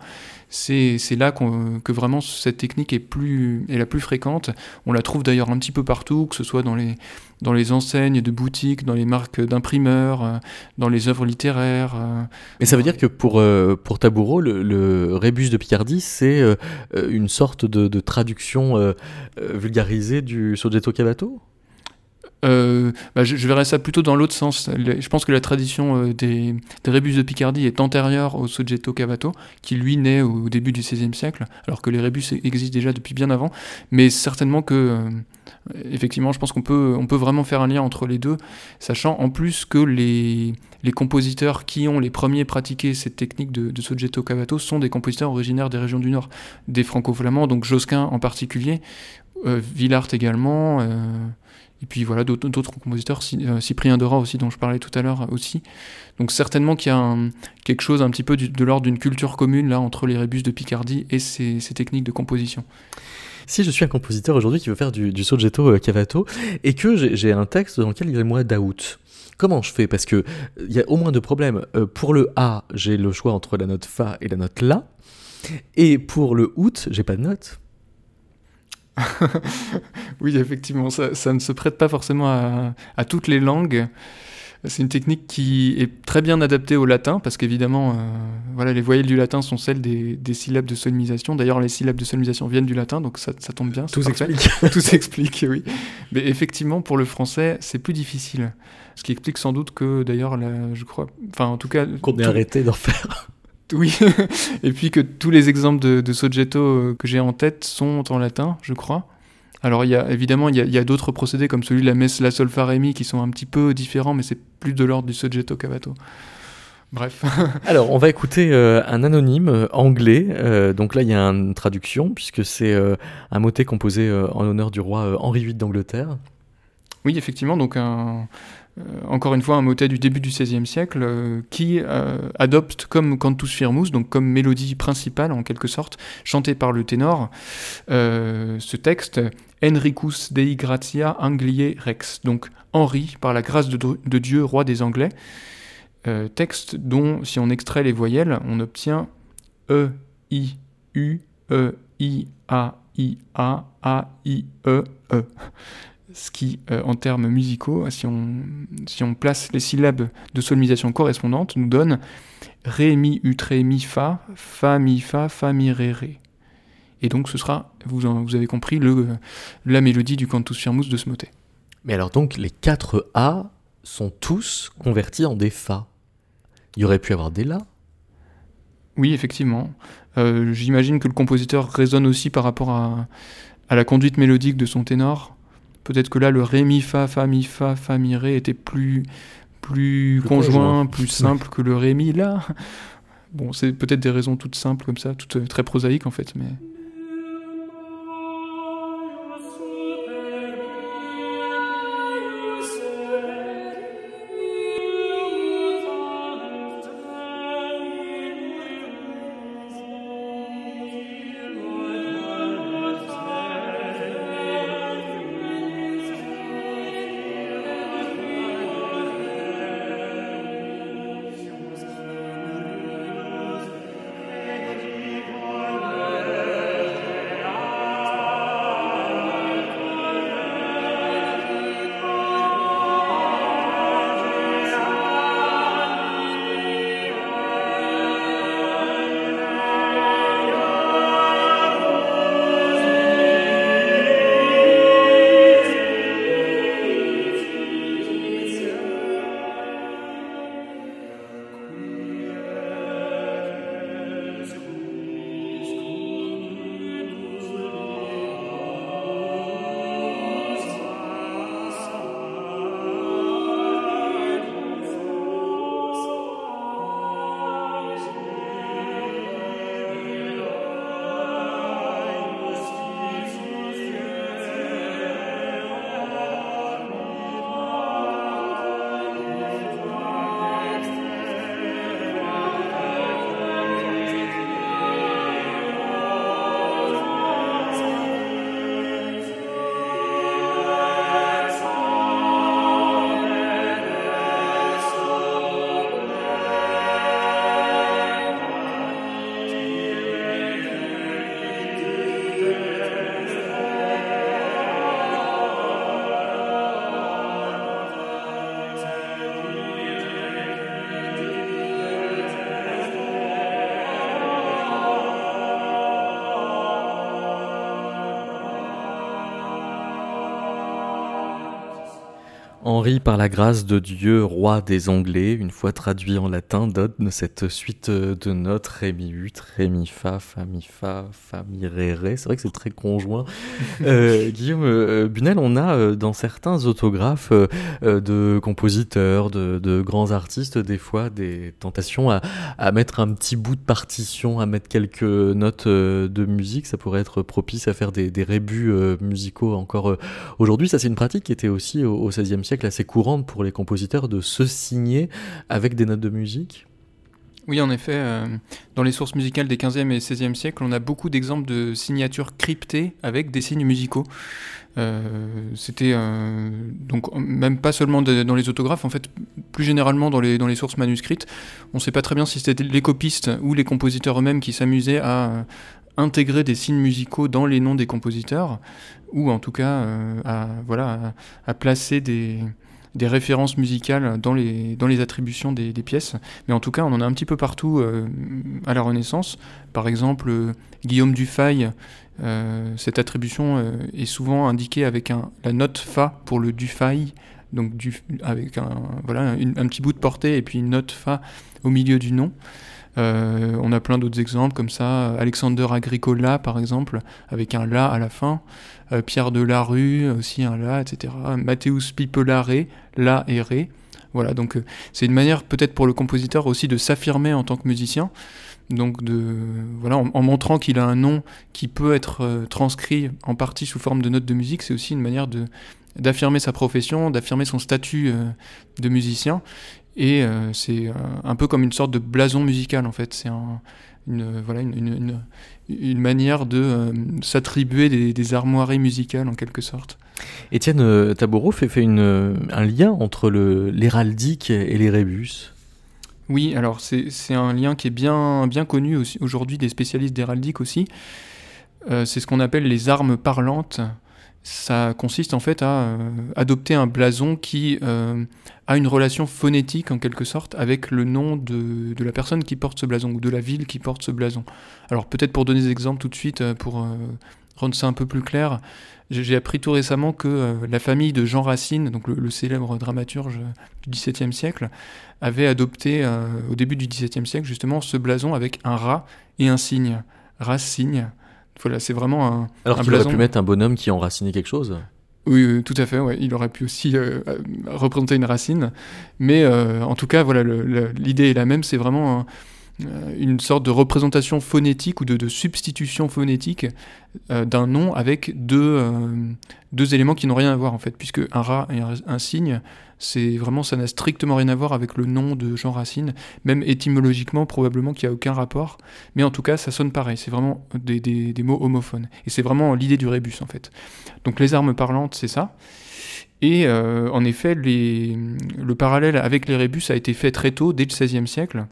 c'est là que vraiment cette technique est, plus, est la plus fréquente. On la trouve d'ailleurs un petit peu partout, que ce soit dans les, dans les enseignes de boutiques, dans les marques d'imprimeurs, euh, dans les œuvres littéraires. Euh. Mais ça veut dire que pour, euh, pour Taboureau, le, rébus de Picardie, c'est une sorte de, de traduction vulgarisée du Soggetto Cavato euh, bah, je, verrais ça plutôt dans l'autre sens. Je pense que la tradition euh, des, rébus de Picardie est antérieure au soggetto cavato, qui lui naît au, début du XVIe siècle, alors que les rébus existent déjà depuis bien avant. Mais certainement que, euh, effectivement, je pense qu'on peut, on peut vraiment faire un lien entre les deux, sachant en plus que les, compositeurs qui ont les premiers pratiqué cette technique de, de soggetto cavato sont des compositeurs originaires des régions du Nord, des franco-flamands, donc Josquin en particulier, Villart également. Et puis voilà, d'autres compositeurs, euh, Cyprien Dora aussi, dont je parlais tout à l'heure aussi. Donc certainement qu'il y a quelque chose un petit peu de l'ordre d'une culture commune là entre les rébus de Picardie et ces, techniques de composition. Si je suis un compositeur aujourd'hui qui veut faire du, du soggetto euh, cavato et que j'ai un texte dans lequel il y a le mois d'août, comment je fais? Parce que il y a au moins deux problèmes. Euh, pour le A, j'ai le choix entre la note Fa et la note La. Et pour le août, j'ai pas de note. oui, effectivement, ça, ne se prête pas forcément à, toutes les langues. C'est une technique qui est très bien adaptée au latin, parce qu'évidemment, euh, voilà, les voyelles du latin sont celles des, syllabes de solemisation. D'ailleurs, les syllabes de solemisation viennent du latin, donc ça, tombe bien. Tout s'explique. Tout s'explique, oui. Mais effectivement, pour le français, c'est plus difficile. Ce qui explique sans doute que, d'ailleurs, je crois, enfin, en tout cas, qu'on ait arrêté d'en faire. Oui, et puis que tous les exemples de, de Soggetto euh, que j'ai en tête sont en latin, je crois. Alors il y a, évidemment, il y a, d'autres procédés comme celui de la messe La Sol Fa qui sont un petit peu différents, mais c'est plus de l'ordre du Soggetto Cavato. Bref. Alors, on va écouter euh, un anonyme euh, anglais. donc là, il y a une traduction, puisque c'est un motet composé en l'honneur du roi Henri VIII d'Angleterre. Oui, effectivement, donc un, encore une fois un motet du début du XVIe siècle, euh, qui euh, adopte comme cantus firmus, donc comme mélodie principale en quelque sorte, chantée par le ténor, ce texte Henricus Dei Gratia Angliae Rex, donc Henri par la grâce de, Dieu, roi des Anglais, texte dont, si on extrait les voyelles, on obtient E, I, U, E, I, A, I, A, A, I, E, E ce qui, euh, en termes musicaux, si on, si on place les syllabes de solmisation correspondantes, nous donne Ré, Mi, U, Tré, Mi, Fa, Fa, Mi, Fa, Fa, Mi, Ré, Ré. Et donc ce sera, vous, vous avez compris, le, la mélodie du cantus firmus de ce motet. Mais alors donc les quatre A sont tous convertis en des Fa. Il y aurait pu avoir des La Oui, effectivement. Euh, j'imagine que le compositeur résonne aussi par rapport à, à la conduite mélodique de son ténor Peut-être que là, le ré, mi, fa, fa, mi, fa, fa, mi, ré était plus, plus conjoint, plus simple que le ré, mi, là. Bon, c'est peut-être des raisons toutes simples comme ça, toutes euh, très prosaïques en fait, mais. Henri, par la grâce de Dieu, roi des Anglais, une fois traduit en latin, donne cette suite de notes Ré mi 8, Ré mi fa, Fa mi fa, Fa mi ré ré. C'est vrai que c'est très conjoint. Euh, Guillaume euh, Bunel, on a euh, dans certains autographes de compositeurs, de, grands artistes, des fois des tentations à, mettre un petit bout de partition, à mettre quelques notes de musique. Ça pourrait être propice à faire des, rébus musicaux encore aujourd'hui. Ça, c'est une pratique qui était aussi au XVIe siècle assez courante pour les compositeurs de se signer avec des notes de musique? Oui, en effet, euh, dans les sources musicales des 15e et 16e siècles, on a beaucoup d'exemples de signatures cryptées avec des signes musicaux. Euh, c'était euh, donc même pas seulement dans les autographes, en fait, plus généralement dans les, dans les sources manuscrites. On ne sait pas très bien si c'était les copistes ou les compositeurs eux-mêmes qui s'amusaient à intégrer des signes musicaux dans les noms des compositeurs, ou en tout cas à, voilà, à placer des, références musicales dans les, dans les attributions des, pièces. Mais en tout cas, on en a un petit peu partout euh, à la Renaissance. Par exemple, euh, Guillaume Dufay, euh, cette attribution est souvent indiquée avec un, la note Fa pour le Dufay, donc du, avec un, voilà, un petit bout de portée et puis une note Fa au milieu du nom. On a plein d'autres exemples comme ça. Alexander Agricola, par exemple, avec un La à la fin. Euh, Pierre de la Rue, aussi un La, etc. Matthäus Pipelare, La et Ré. Voilà, donc euh, c'est une manière peut-être pour le compositeur aussi de s'affirmer en tant que musicien. Donc de voilà, en, montrant qu'il a un nom qui peut être euh, transcrit en partie sous forme de notes de musique, c'est aussi une manière de d'affirmer sa profession, d'affirmer son statut de musicien. Et c'est un peu comme une sorte de blason musical en fait. C'est une, voilà, une, une manière de euh, s'attribuer des, armoiries musicales en quelque sorte. Étienne euh, Taboureau fait, fait une, euh, un lien entre l'héraldique et les rébus. Oui, alors c'est un lien qui est bien, bien connu aujourd'hui des spécialistes d'héraldique aussi. c'est ce qu'on appelle les armes parlantes ça consiste en fait à euh, adopter un blason qui euh, a une relation phonétique en quelque sorte avec le nom de, la personne qui porte ce blason ou de la ville qui porte ce blason. Alors peut-être pour donner des exemples tout de suite, euh, pour rendre ça un peu plus clair, j'ai appris tout récemment que la famille de Jean Racine, le, célèbre dramaturge du XVIIe siècle, avait adopté au début du XVIIe siècle justement ce blason avec un rat et un cygne, rat-cygne. Voilà, c'est vraiment un. Alors qu'il aurait pu mettre un bonhomme qui enracinait quelque chose oui, tout à fait. Ouais. Il aurait pu aussi euh, euh, représenter une racine. Mais euh, en tout cas, voilà, l'idée est la même. C'est vraiment une sorte de représentation phonétique ou de, substitution phonétique d'un nom avec deux, deux éléments qui n'ont rien à voir en fait, puisque un rat et un, un cygne c'est vraiment, ça n'a strictement rien à voir avec le nom de Jean Racine, même étymologiquement, probablement qu'il n'y a aucun rapport, mais en tout cas, ça sonne pareil, c'est vraiment des, mots homophones. Et c'est vraiment l'idée du rébus, en fait. Donc les armes parlantes, c'est ça. Et euh, en effet, le parallèle avec les rébus a été fait très tôt, dès le XVIe siècle.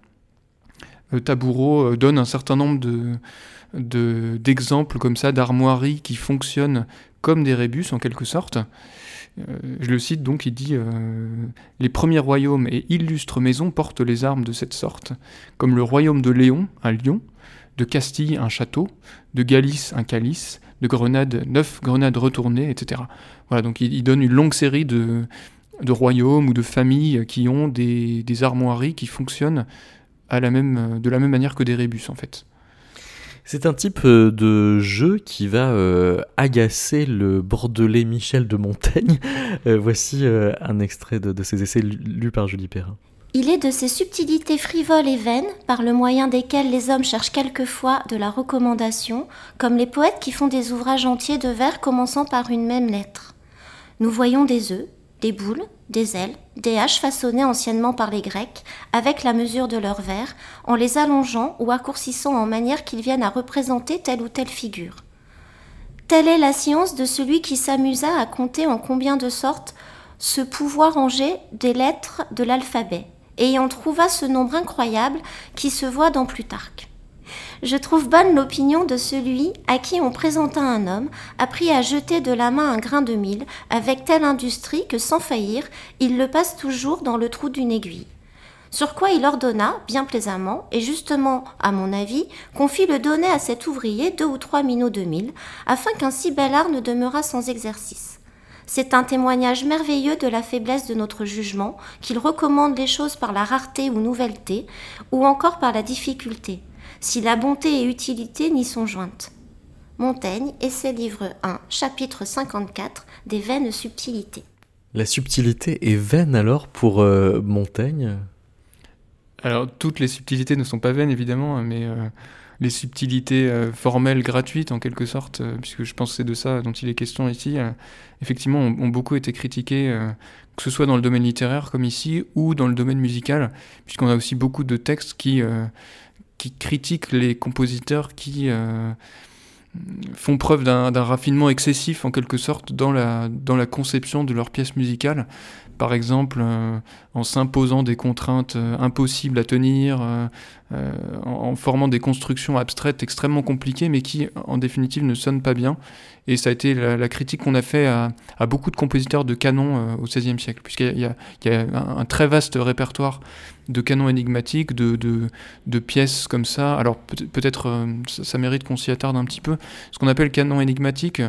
Taboureau euh, donne un certain nombre d'exemples comme ça d'armoiries qui fonctionnent comme des rébus en quelque sorte. Euh, je le cite donc, il dit euh, Les premiers royaumes et illustres maisons portent les armes de cette sorte, comme le royaume de Léon, un lion, de Castille, un château, de Galice, un calice, de Grenade, neuf grenades retournées, etc. Voilà, donc il, donne une longue série de, de, royaumes ou de familles qui ont des, des armoiries qui fonctionnent à la même, de la même manière que des rébus, en fait. C'est un type euh, de jeu qui va euh, agacer le bordelais Michel de Montaigne. Euh, voici un extrait de, de, ses essais lus par Julie Perrin. Il est de ces subtilités frivoles et vaines, par le moyen desquelles les hommes cherchent quelquefois de la recommandation, comme les poètes qui font des ouvrages entiers de vers commençant par une même lettre. Nous voyons des œufs, des boules, des ailes, des haches façonnées anciennement par les Grecs, avec la mesure de leurs vers, en les allongeant ou accourcissant en manière qu'ils viennent à représenter telle ou telle figure. Telle est la science de celui qui s'amusa à compter en combien de sortes ce pouvoir ranger des lettres de l'alphabet, et en trouva ce nombre incroyable qui se voit dans Plutarque. Je trouve bonne l'opinion de celui à qui on présenta un homme, appris à jeter de la main un grain de mille, avec telle industrie que sans faillir, il le passe toujours dans le trou d'une aiguille. Sur quoi il ordonna, bien plaisamment, et justement, à mon avis, qu'on fît le donner à cet ouvrier deux ou trois minots de mille, afin qu'un si bel art ne demeurât sans exercice. C'est un témoignage merveilleux de la faiblesse de notre jugement, qu'il recommande les choses par la rareté ou nouvelleté, ou encore par la difficulté, si la bonté et utilité n'y sont jointes. Montaigne, Essai livre 1, chapitre 54, des vaines subtilités. La subtilité est vaine alors pour euh, Montaigne? Alors toutes les subtilités ne sont pas vaines évidemment, mais euh, les subtilités euh, formelles gratuites en quelque sorte, puisque je pense que c'est de ça dont il est question ici, effectivement ont, ont, beaucoup été critiquées, que ce soit dans le domaine littéraire comme ici, ou dans le domaine musical, puisqu'on a aussi beaucoup de textes qui, qui critiquent les compositeurs qui font preuve d'un raffinement excessif en quelque sorte dans la, dans la conception de leurs pièces musicales. Par exemple, euh, en s'imposant des contraintes euh, impossibles à tenir, euh, en, formant des constructions abstraites extrêmement compliquées, mais qui, en définitive, ne sonnent pas bien. Et ça a été la, critique qu'on a fait à, beaucoup de compositeurs de canons au XVIe siècle, puisqu'il y, a, un, très vaste répertoire de canons énigmatiques, de pièces comme ça. Alors peut-être ça, ça, mérite qu'on s'y attarde un petit peu. Ce qu'on appelle canon énigmatique,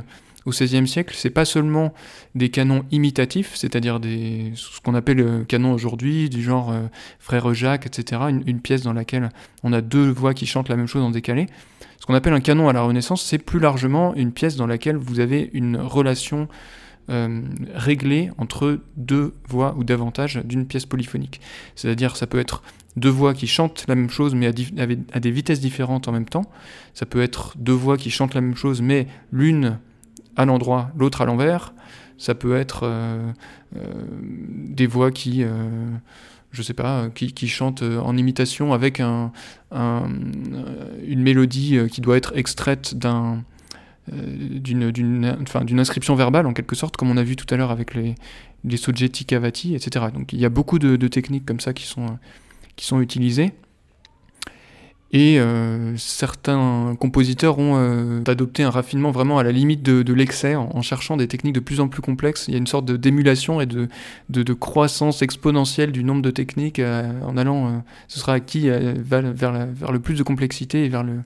au XVIe siècle, c'est pas seulement des canons imitatifs, c'est-à-dire des, ce qu'on appelle le canon aujourd'hui, du genre euh, Frère Jacques, etc., une, pièce dans laquelle on a deux voix qui chantent la même chose en décalé. Ce qu'on appelle un canon à la Renaissance, c'est plus largement une pièce dans laquelle vous avez une relation euh, réglée entre deux voix ou davantage d'une pièce polyphonique. C'est-à-dire ça peut être deux voix qui chantent la même chose mais à, des vitesses différentes en même temps. Ça peut être deux voix qui chantent la même chose mais l'une à l'endroit, l'autre à l'envers. Ça peut être euh, euh, des voix qui, euh, je sais pas, qui, qui, chantent en imitation avec un, un, une mélodie qui doit être extraite d'un d'une inscription verbale en quelque sorte, comme on a vu tout à l'heure avec les, les soggetti cavati, etc. Donc il y a beaucoup de, techniques comme ça qui sont utilisées. Et euh, certains compositeurs ont euh, adopté un raffinement vraiment à la limite de, de l'excès en, cherchant des techniques de plus en plus complexes. Il y a une sorte d'émulation et de, de, de, croissance exponentielle du nombre de techniques euh, en allant, euh, ce sera acquis euh, vers, vers, le plus de complexité et vers le,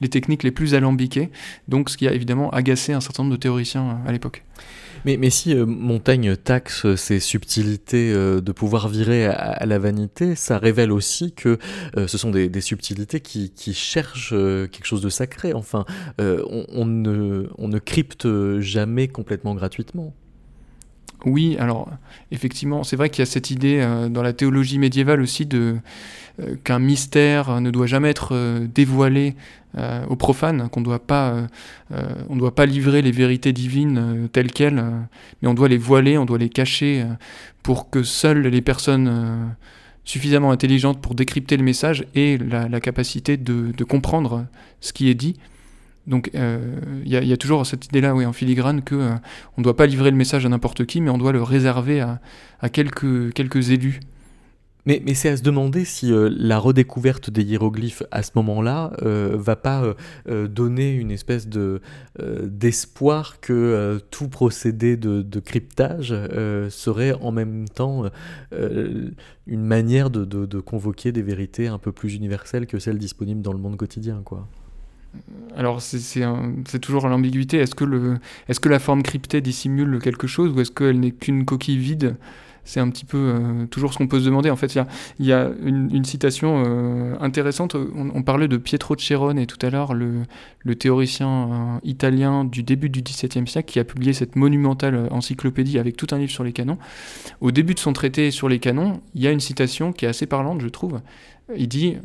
les techniques les plus alambiquées. Donc ce qui a évidemment agacé un certain nombre de théoriciens à l'époque. Mais, mais, si euh, Montaigne taxe ces subtilités euh, de pouvoir virer à, la vanité, ça révèle aussi que euh, ce sont des, subtilités qui, cherchent quelque chose de sacré. Enfin, on, on, ne, on ne crypte jamais complètement gratuitement. Oui, alors effectivement, c'est vrai qu'il y a cette idée euh, dans la théologie médiévale aussi de euh, qu'un mystère ne doit jamais être euh, dévoilé aux profanes, qu'on on doit pas livrer les vérités divines telles quelles, mais on doit les voiler, on doit les cacher pour que seules les personnes suffisamment intelligentes pour décrypter le message aient la, capacité de, comprendre ce qui est dit. Donc il euh, y, y, a toujours cette idée-là, oui, en filigrane, que euh, on ne doit pas livrer le message à n'importe qui, mais on doit le réserver à, quelques, élus. Mais, c'est à se demander si euh, la redécouverte des hiéroglyphes à ce moment-là euh, va pas donner une espèce de d'espoir que tout procédé de, cryptage serait en même temps une manière de, de, de convoquer des vérités un peu plus universelles que celles disponibles dans le monde quotidien, quoi alors c'est toujours l'ambiguïté. Est-ce que, la forme cryptée dissimule quelque chose ou est-ce qu'elle n'est qu'une coquille vide? C'est un petit peu euh, toujours ce qu'on peut se demander. En fait, il y a, une, citation euh, intéressante. On, parlait de Pietro Cerone tout à l'heure, le, théoricien euh, italien du début du XVIIe siècle qui a publié cette monumentale encyclopédie avec tout un livre sur les canons. Au début de son traité sur les canons, il y a une citation qui est assez parlante, je trouve. Il dit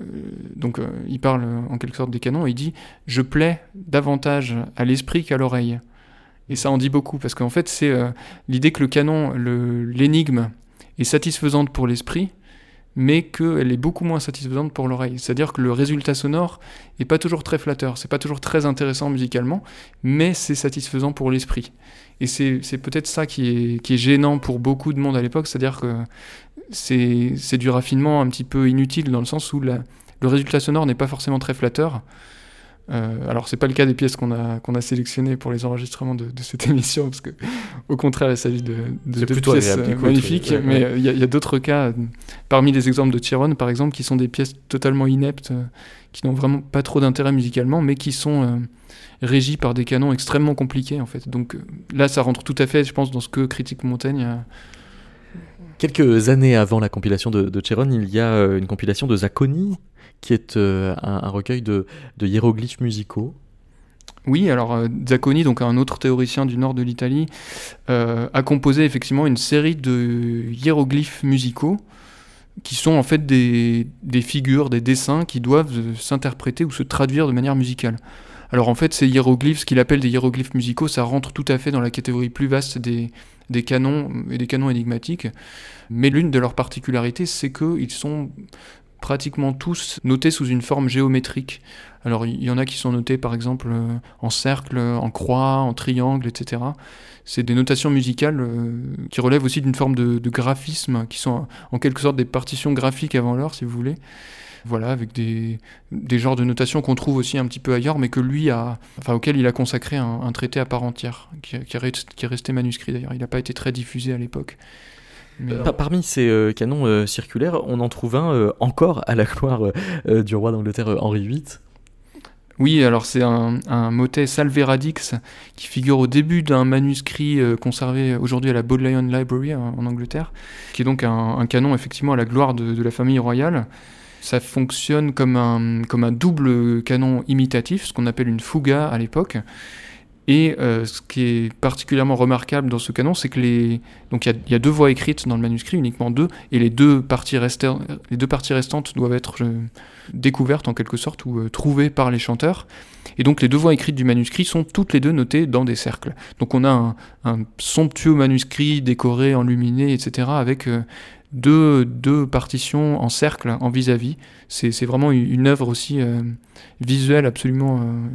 donc euh, il parle en quelque sorte des canons, il dit Je plais davantage à l'esprit qu'à l'oreille. Et ça en dit beaucoup, parce qu'en fait, c'est euh, l'idée que le canon, l'énigme, est satisfaisante pour l'esprit, mais qu'elle est beaucoup moins satisfaisante pour l'oreille. C'est-à-dire que le résultat sonore n'est pas toujours très flatteur, c'est pas toujours très intéressant musicalement, mais c'est satisfaisant pour l'esprit. Et c'est peut-être ça qui est, est gênant pour beaucoup de monde à l'époque, c'est-à-dire que c'est du raffinement un petit peu inutile dans le sens où le résultat sonore n'est pas forcément très flatteur. Euh, alors c'est pas le cas des pièces qu'on a qu'on a sélectionnées pour les enregistrements de, cette émission parce que au contraire il s'agit de, de, pièces magnifiques. mais il y a, d'autres cas parmi les exemples de Chiron par exemple qui sont des pièces totalement ineptes qui n'ont vraiment pas trop d'intérêt musicalement mais qui sont régies par des canons extrêmement compliqués en fait. Donc là ça rentre tout à fait je pense dans ce que Critique Montaigne a, Quelques années avant la compilation de, de Chiron, il y a euh, une compilation de Zacconi, qui est euh, un, recueil de, hiéroglyphes musicaux. Oui, alors euh, Zacconi, donc un autre théoricien du nord de l'Italie, a composé effectivement une série de hiéroglyphes musicaux qui sont en fait des, des figures, des dessins qui doivent s'interpréter ou se traduire de manière musicale. Alors en fait, ces hiéroglyphes, ce qu'il appelle des hiéroglyphes musicaux, ça rentre tout à fait dans la catégorie plus vaste des, des canons et des canons énigmatiques. Mais l'une de leurs particularités, c'est qu'ils sont pratiquement tous notés sous une forme géométrique. Alors il y en a qui sont notés par exemple euh, en cercle, en croix, en triangle, etc. C'est des notations musicales euh, qui relèvent aussi d'une forme de, graphisme, qui sont en quelque sorte des partitions graphiques avant l'heure, si vous voulez voilà, avec des, des genres de notations qu'on trouve aussi un petit peu ailleurs, mais que lui a, enfin, auquel il a consacré un, traité à part entière, qui, qui, est resté manuscrit d'ailleurs. Il n'a pas été très diffusé à l'époque. Parmi ces euh, canons euh, circulaires, on en trouve un euh, encore à la gloire du roi d'Angleterre Henri VIII. Oui, alors c'est un, un, motet Salveradix qui figure au début d'un manuscrit conservé aujourd'hui à la Bodleian Library en, Angleterre, qui est donc un, canon effectivement à la gloire de, de la famille royale ça fonctionne comme un, comme un double canon imitatif, ce qu'on appelle une fuga à l'époque. Et euh, ce qui est particulièrement remarquable dans ce canon, c'est que les donc il y, a deux voix écrites dans le manuscrit, uniquement deux, et les deux parties, les deux parties restantes doivent être euh, découvertes en quelque sorte ou euh, trouvées par les chanteurs. Et donc les deux voix écrites du manuscrit sont toutes les deux notées dans des cercles. Donc on a un, somptueux manuscrit décoré, enluminé, etc., avec deux, deux partitions en cercle, en vis-à-vis. C'est vraiment une œuvre aussi visuelle absolument euh,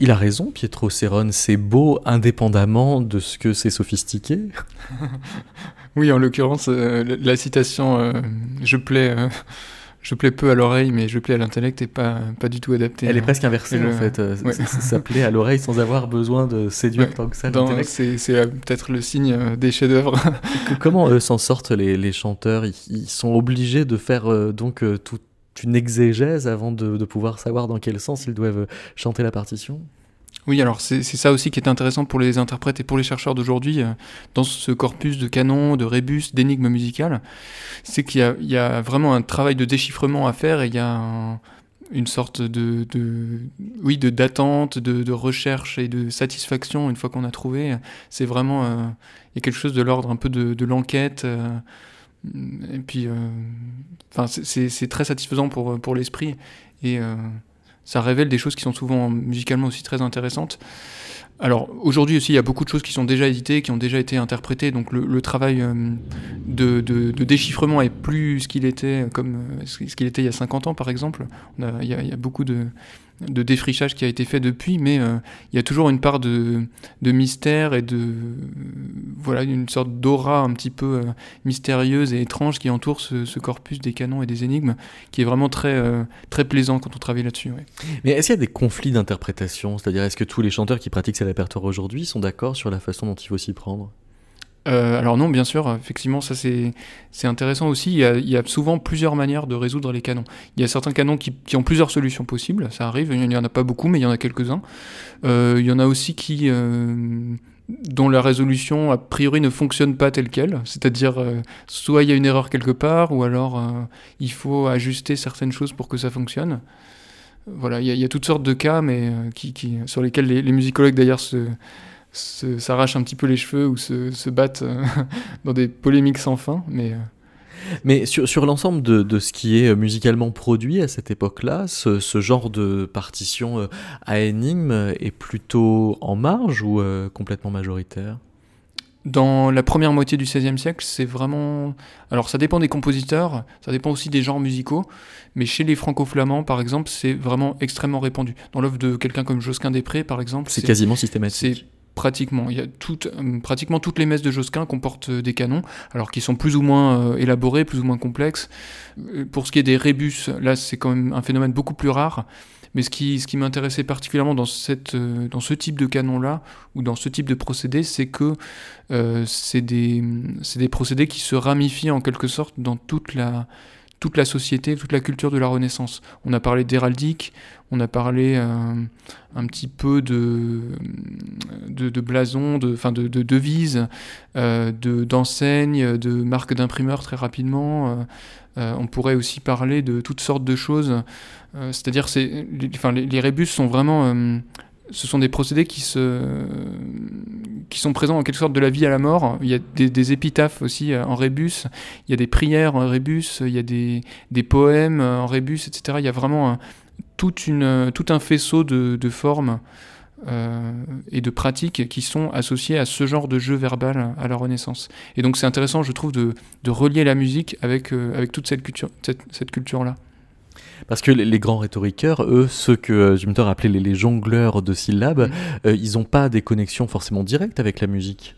il a raison, Pietro Serone, c'est beau indépendamment de ce que c'est sophistiqué. oui, en l'occurrence, euh, la citation euh, je plais. Euh, je plais peu à l'oreille, mais je plais à l'intellect et pas, pas du tout adaptée. Elle est presque inversée en fait. Ça plaît à l'oreille sans avoir besoin de séduire tant que ça C'est peut-être le signe des chefs-d'œuvre. Comment s'en sortent les, les chanteurs? Ils, sont obligés de faire donc tout une exégèse avant de, pouvoir savoir dans quel sens ils doivent chanter la partition Oui, alors c'est ça aussi qui est intéressant pour les interprètes et pour les chercheurs d'aujourd'hui, euh, dans ce corpus de canons, de rébus, d'énigmes musicales, c'est qu'il y, a vraiment un travail de déchiffrement à faire et il y a une sorte de, oui, de d'attente, de, recherche et de satisfaction une fois qu'on a trouvé. C'est vraiment, euh, il y a quelque chose de l'ordre un peu de, de l'enquête. Euh, et puis, enfin, c'est très satisfaisant pour, pour l'esprit. Et ça révèle des choses qui sont souvent musicalement aussi très intéressantes. Alors aujourd'hui aussi, il y a beaucoup de choses qui sont déjà éditées, qui ont déjà été interprétées, donc le, travail euh, de, déchiffrement est plus ce qu'il était comme euh, ce qu'il était il y a 50 ans par exemple. il, y a, beaucoup de, de défrichage qui a été fait depuis, mais euh, il y a toujours une part de, mystère et de voilà une sorte d'aura un petit peu euh, mystérieuse et étrange qui entoure ce, corpus des canons et des énigmes, qui est vraiment très euh, très plaisant quand on travaille là-dessus. Mais est-ce qu'il y a des conflits d'interprétation? C'est-à-dire, est-ce que tous les chanteurs qui pratiquent ces répertoires aujourd'hui sont d'accord sur la façon dont il faut s'y prendre? Euh, alors non, bien sûr, effectivement, ça c'est intéressant aussi. Il y, a, souvent plusieurs manières de résoudre les canons. Il y a certains canons qui, ont plusieurs solutions possibles, ça arrive, il n'y en a pas beaucoup, mais il y en a quelques-uns. Euh, il y en a aussi qui... Euh, dont la résolution a priori ne fonctionne pas telle qu'elle, c'est-à-dire soit il y a une erreur quelque part, ou alors il faut ajuster certaines choses pour que ça fonctionne. Voilà, il y, a toutes sortes de cas, mais sur lesquels les musicologues d'ailleurs se, s'arrachent un petit peu les cheveux ou se, battent euh, dans des polémiques sans fin. Mais, euh. mais sur, sur l'ensemble de, de, ce qui est euh, musicalement produit à cette époque-là, ce, ce, genre de partition à énigme est plutôt en marge ou complètement majoritaire? Dans la première moitié du XVIe siècle, c'est vraiment. Alors, ça dépend des compositeurs, ça dépend aussi des genres musicaux, mais chez les franco-flamands, par exemple, c'est vraiment extrêmement répandu. Dans l'œuvre de quelqu'un comme Josquin des par exemple, c'est quasiment systématique. Pratiquement. Il y a euh, pratiquement toutes les messes de Josquin comportent euh, des canons, alors qui sont plus ou moins euh, élaborés, plus ou moins complexes. Pour ce qui est des rébus, là c'est quand même un phénomène beaucoup plus rare. Mais ce qui, m'intéressait particulièrement dans, ce type de canon-là, ou dans ce type de procédé, c'est que c'est des, des procédés qui se ramifient en quelque sorte dans toute la, toute la société, toute la culture de la Renaissance. On a parlé d'héraldique, on a parlé euh, un petit peu de, de, de blason, de, de, de devises, euh, de, d'enseignes, de marques d'imprimeurs très rapidement. Euh, on pourrait aussi parler de toutes sortes de choses. c'est-à-dire, les, les, rébus sont vraiment ce sont des procédés qui, se, qui sont présents en quelque sorte de la vie à la mort. Il y a des, épitaphes aussi en rébus, il y a des prières en rébus, il y a des, des poèmes en rébus, etc. Il y a vraiment toute une, tout un faisceau de, de formes euh, et de pratiques qui sont associées à ce genre de jeu verbal à la Renaissance. Et donc c'est intéressant, je trouve, de, de, relier la musique avec, euh, avec toute cette culture-là. Cette, cette culture -là. Parce que les, grands rhétoriqueurs, eux, ceux que euh, Jumter appelait les, les, jongleurs de syllabes, mm. euh, ils n'ont pas des connexions forcément directes avec la musique.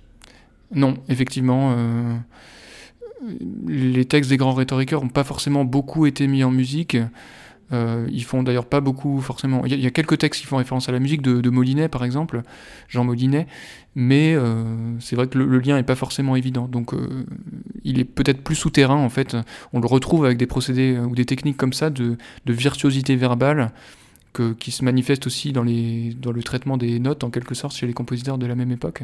Non, effectivement. Euh, les textes des grands rhétoriqueurs n'ont pas forcément beaucoup été mis en musique. Euh, ils font d'ailleurs pas beaucoup forcément. Il y, a quelques textes qui font référence à la musique de, de Molinet par exemple, Jean Molinet, mais euh, c'est vrai que le, lien est pas forcément évident. Donc euh, il est peut-être plus souterrain en fait. On le retrouve avec des procédés ou des techniques comme ça de, de virtuosité verbale que, qui se manifestent aussi dans, les, dans le traitement des notes en quelque sorte chez les compositeurs de la même époque.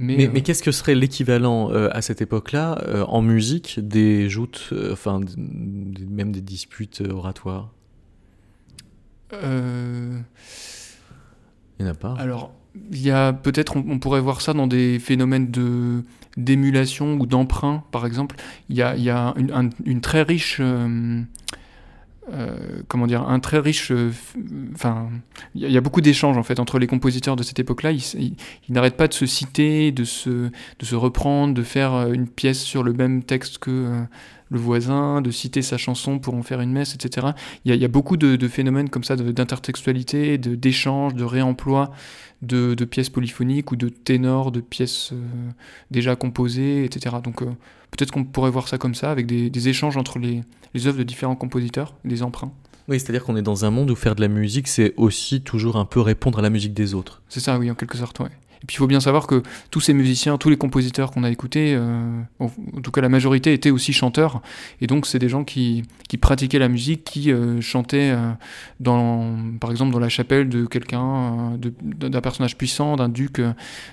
Mais, mais, mais qu'est-ce que serait l'équivalent à cette époque-là en musique des joutes, enfin même des disputes oratoires? Euh... Il n'y en a pas. Alors, il y a peut-être, on, pourrait voir ça dans des phénomènes de d'émulation ou d'emprunt, par exemple. Il y a, il y a une, une, très riche euh, comment dire, un très riche. Euh, enfin, il y, a beaucoup d'échanges en fait entre les compositeurs de cette époque-là. Ils, n'arrêtent pas de se citer, de se, de se reprendre, de faire euh, une pièce sur le même texte que le voisin, de citer sa chanson pour en faire une messe, etc. Il y, a beaucoup de, phénomènes comme ça d'intertextualité, d'échange, de, de réemploi de, pièces polyphoniques ou de ténors de pièces déjà composées, etc. Donc peut-être qu'on pourrait voir ça comme ça, avec des, échanges entre les, les œuvres de différents compositeurs, des emprunts. Oui, c'est-à-dire qu'on est dans un monde où faire de la musique, c'est aussi toujours un peu répondre à la musique des autres. C'est ça, oui, en quelque sorte, ouais. Et puis il faut bien savoir que tous ces musiciens, tous les compositeurs qu'on a écoutés, euh, en tout cas la majorité étaient aussi chanteurs. Et donc c'est des gens qui, pratiquaient la musique, qui euh, chantaient euh, dans, par exemple dans la chapelle de quelqu'un, d'un personnage puissant, d'un duc,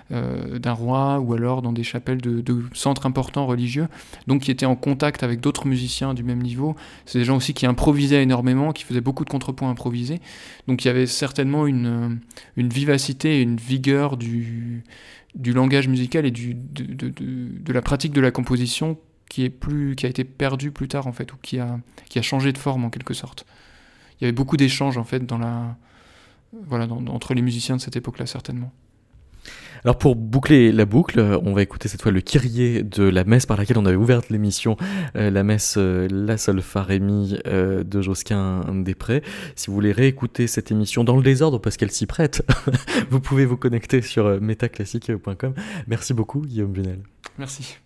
d'un roi, ou alors dans des chapelles de, de, centres importants religieux. Donc qui étaient en contact avec d'autres musiciens du même niveau. C'est des gens aussi qui improvisaient énormément, qui faisaient beaucoup de contrepoints improvisés. Donc il y avait certainement une, une vivacité et une vigueur du du, langage musical et du, de, la pratique de la composition qui, est plus, qui a été perdu plus tard en fait, ou qui a, qui a changé de forme en quelque sorte. Il y avait beaucoup d'échanges en fait dans la, voilà, entre les musiciens de cette époque-là certainement. Alors pour boucler la boucle, on va écouter cette fois le kyrie de la messe par laquelle on avait ouvert l'émission, euh, la messe euh, La Solfa-Rémi euh, de Josquin Després. Si vous voulez réécouter cette émission dans le désordre parce qu'elle s'y prête, vous pouvez vous connecter sur metaclassique.com. Merci beaucoup Guillaume Bunel. Merci.